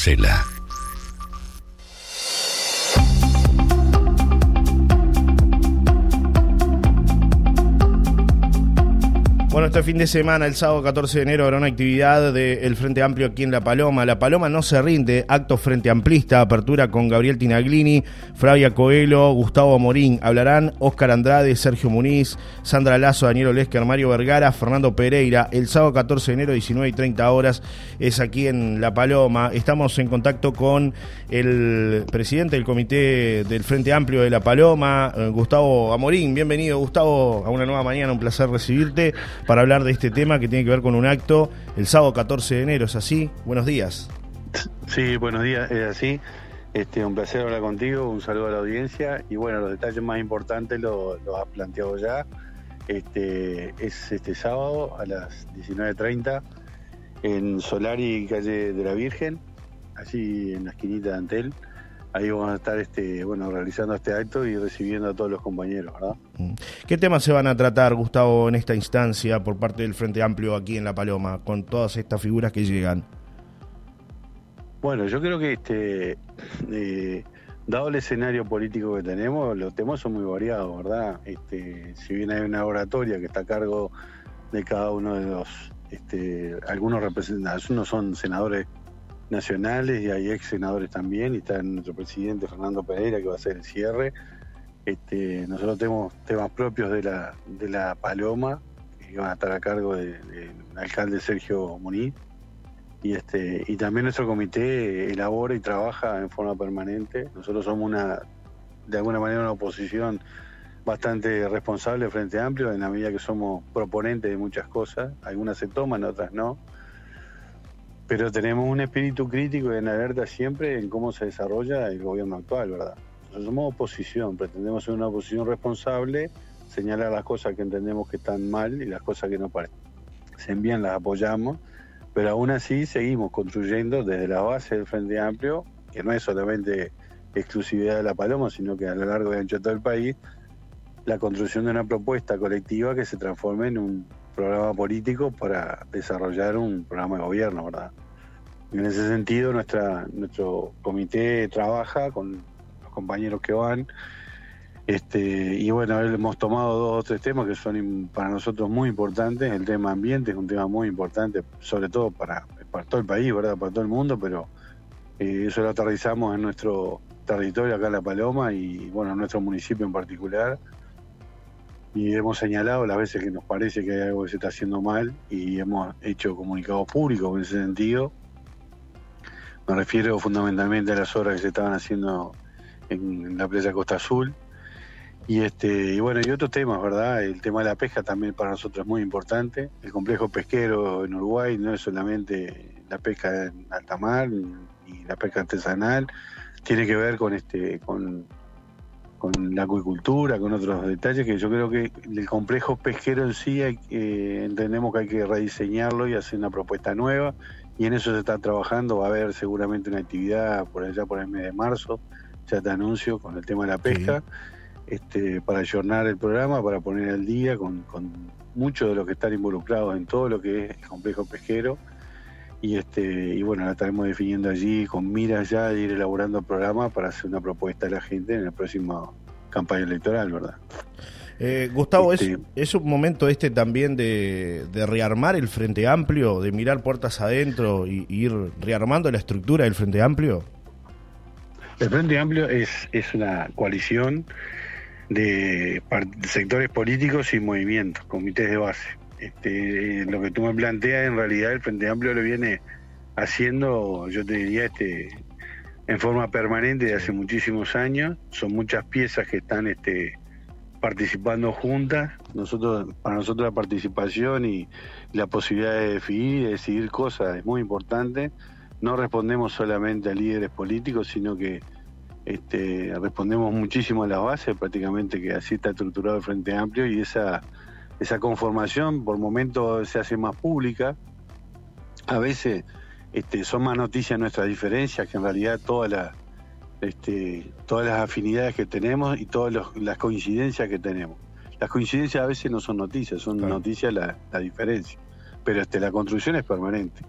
Marcela. Bueno, este fin de semana, el sábado 14 de enero, habrá una actividad del Frente Amplio aquí en La Paloma. La Paloma no se rinde, acto Frente Amplista, apertura con Gabriel Tinaglini, Flavia Coelho, Gustavo Morín. Hablarán Óscar Andrade, Sergio Muniz, Sandra Lazo, Daniel Olesker, Mario Vergara, Fernando Pereira. El sábado 14 de enero, 19 y 30 horas, es aquí en La Paloma. Estamos en contacto con el presidente del Comité del Frente Amplio de La Paloma, eh, Gustavo Amorín. Bienvenido, Gustavo, a una nueva mañana, un placer recibirte para hablar de este tema que tiene que ver con un acto el sábado 14 de enero, ¿es así? Buenos días. Sí, buenos días, es así. Este, un placer hablar contigo, un saludo a la audiencia y bueno, los detalles más importantes los lo has planteado ya. Este, es este sábado a las 19.30 en Solari, calle de la Virgen, allí en la esquinita de Antel ahí vamos a estar este, bueno, realizando este acto y recibiendo a todos los compañeros, ¿verdad? Mm. ¿Qué temas se van a tratar, Gustavo, en esta instancia por parte del Frente Amplio aquí en La Paloma, con todas estas figuras que llegan? Bueno, yo creo que este eh, dado el escenario político que tenemos, los temas son muy variados, ¿verdad? Este, si bien hay una oratoria que está a cargo de cada uno de los, este, algunos representantes, unos son senadores nacionales y hay ex senadores también, y está nuestro presidente Fernando Pereira que va a hacer el cierre. Este, nosotros tenemos temas propios de la, de la Paloma, que van a estar a cargo del alcalde Sergio Muniz. Y, este, y también nuestro comité elabora y trabaja en forma permanente. Nosotros somos una, de alguna manera, una oposición bastante responsable frente amplio, en la medida que somos proponentes de muchas cosas. Algunas se toman, otras no pero tenemos un espíritu crítico y en alerta siempre en cómo se desarrolla el gobierno actual, ¿verdad? Nosotros somos oposición, pretendemos ser una oposición responsable, señalar las cosas que entendemos que están mal y las cosas que no parecen bien las apoyamos, pero aún así seguimos construyendo desde la base del Frente Amplio, que no es solamente exclusividad de La Paloma, sino que a lo largo y ancho de todo el país, la construcción de una propuesta colectiva que se transforme en un programa político para desarrollar un programa de gobierno, ¿verdad? En ese sentido, nuestra, nuestro comité trabaja con los compañeros que van. Este, y bueno, hemos tomado dos o tres temas que son para nosotros muy importantes. El tema ambiente es un tema muy importante, sobre todo para, para todo el país, ¿verdad? Para todo el mundo, pero eh, eso lo aterrizamos en nuestro territorio acá en La Paloma y bueno, en nuestro municipio en particular y hemos señalado las veces que nos parece que hay algo que se está haciendo mal y hemos hecho comunicados públicos en ese sentido. Me refiero fundamentalmente a las obras que se estaban haciendo en, la playa Costa Azul. Y este y bueno, y otros temas, ¿verdad? El tema de la pesca también para nosotros es muy importante. El complejo pesquero en Uruguay no es solamente la pesca en alta mar ni la pesca artesanal, tiene que ver con este con con la acuicultura, con otros detalles que yo creo que el complejo pesquero en sí entendemos que hay que rediseñarlo y hacer una propuesta nueva y en eso se está trabajando, va a haber seguramente una actividad por allá por el mes de marzo, ya te anuncio con el tema de la pesca, este, para ayornar el programa, para poner al día con, con muchos de los que están involucrados en todo lo que es el complejo pesquero y este y bueno la estaremos definiendo allí con miras ya de ir elaborando el programa para hacer una propuesta a la gente en la próxima campaña electoral, ¿verdad? Eh, Gustavo, ¿es, este, ¿es un momento este también de, rearmar el Frente Amplio, de mirar puertas adentro y, ir rearmando la estructura del Frente Amplio? El Frente Amplio es, es una coalición de sectores políticos y movimientos, comités de base este, lo que tú me planteas, en realidad el Frente Amplio lo viene haciendo, yo te diría, este, en forma permanente de hace muchísimos años. Son muchas piezas que están este, participando juntas. Nosotros, para nosotros la participación y la posibilidad de definir, de decidir cosas es muy importante. No respondemos solamente a líderes políticos, sino que este, respondemos muchísimo a la base, prácticamente que así está estructurado el Frente Amplio y esa esa conformación por momentos se hace más pública. A veces este, son más noticias nuestras diferencias que en realidad todas las, este, todas las afinidades que tenemos y todas las coincidencias que tenemos. Las coincidencias a veces no son noticias, son noticias la, la, diferencia. Pero este, la construcción es permanente.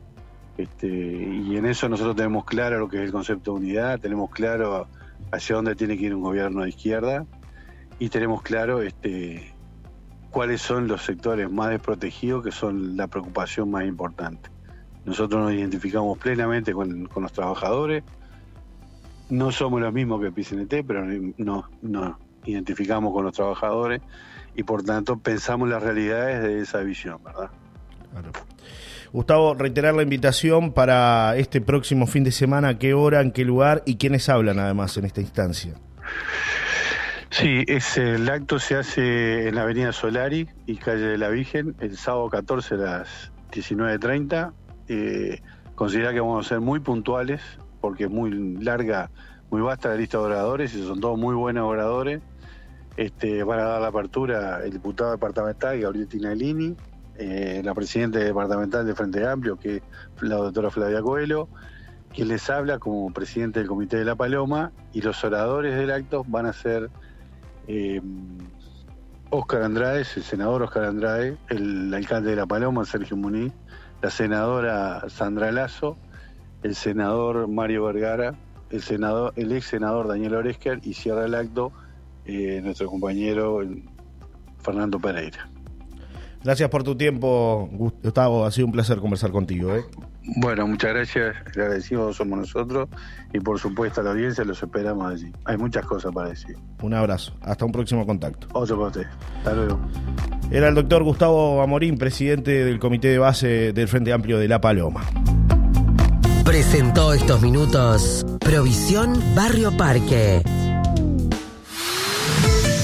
Este, y en eso nosotros tenemos claro lo que es el concepto de unidad, tenemos claro hacia dónde tiene que ir un gobierno de izquierda y tenemos claro este, cuáles son los sectores más desprotegidos que son la preocupación más importante. Nosotros nos identificamos plenamente con, los trabajadores, no somos los mismos que PCNT, pero nos no, identificamos con los trabajadores y por tanto pensamos las realidades de esa visión, ¿verdad? Gustavo, reiterar la invitación para este próximo fin de semana, qué hora, en qué lugar y quiénes hablan además en esta instancia. Sí, es, el acto se hace en la Avenida Solari y Calle de la Virgen el sábado 14 a las 19.30. Eh, considera que vamos a ser muy puntuales porque es muy larga, muy vasta la lista de oradores y son todos muy buenos oradores. Este, van a dar la apertura el diputado departamental Gabriel Tinalini, eh, la presidenta departamental de Frente Amplio, que es la doctora Flavia Coelho, quien les habla como presidente del Comité de la Paloma, y los oradores del acto van a ser eh, Oscar Andrade, el senador Oscar Andrade, el alcalde de la Paloma, Sergio Muniz, la senadora Sandra Lazo, el senador Mario Vergara, el, senador, el ex senador Daniel Oresker y cierra el acto eh, nuestro compañero Fernando Pereira. Gracias por tu tiempo, Gustavo. Ha sido un placer conversar contigo. ¿eh? Bueno, muchas gracias. Agradecidos somos nosotros y por supuesto a la audiencia los esperamos allí. Hay muchas cosas para decir. Un abrazo. Hasta un próximo contacto. Otro para usted. Hasta luego. Era el doctor Gustavo Amorín, presidente del Comité de Base del Frente Amplio de La Paloma. Presentó estos minutos Provisión Barrio Parque.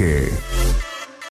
Que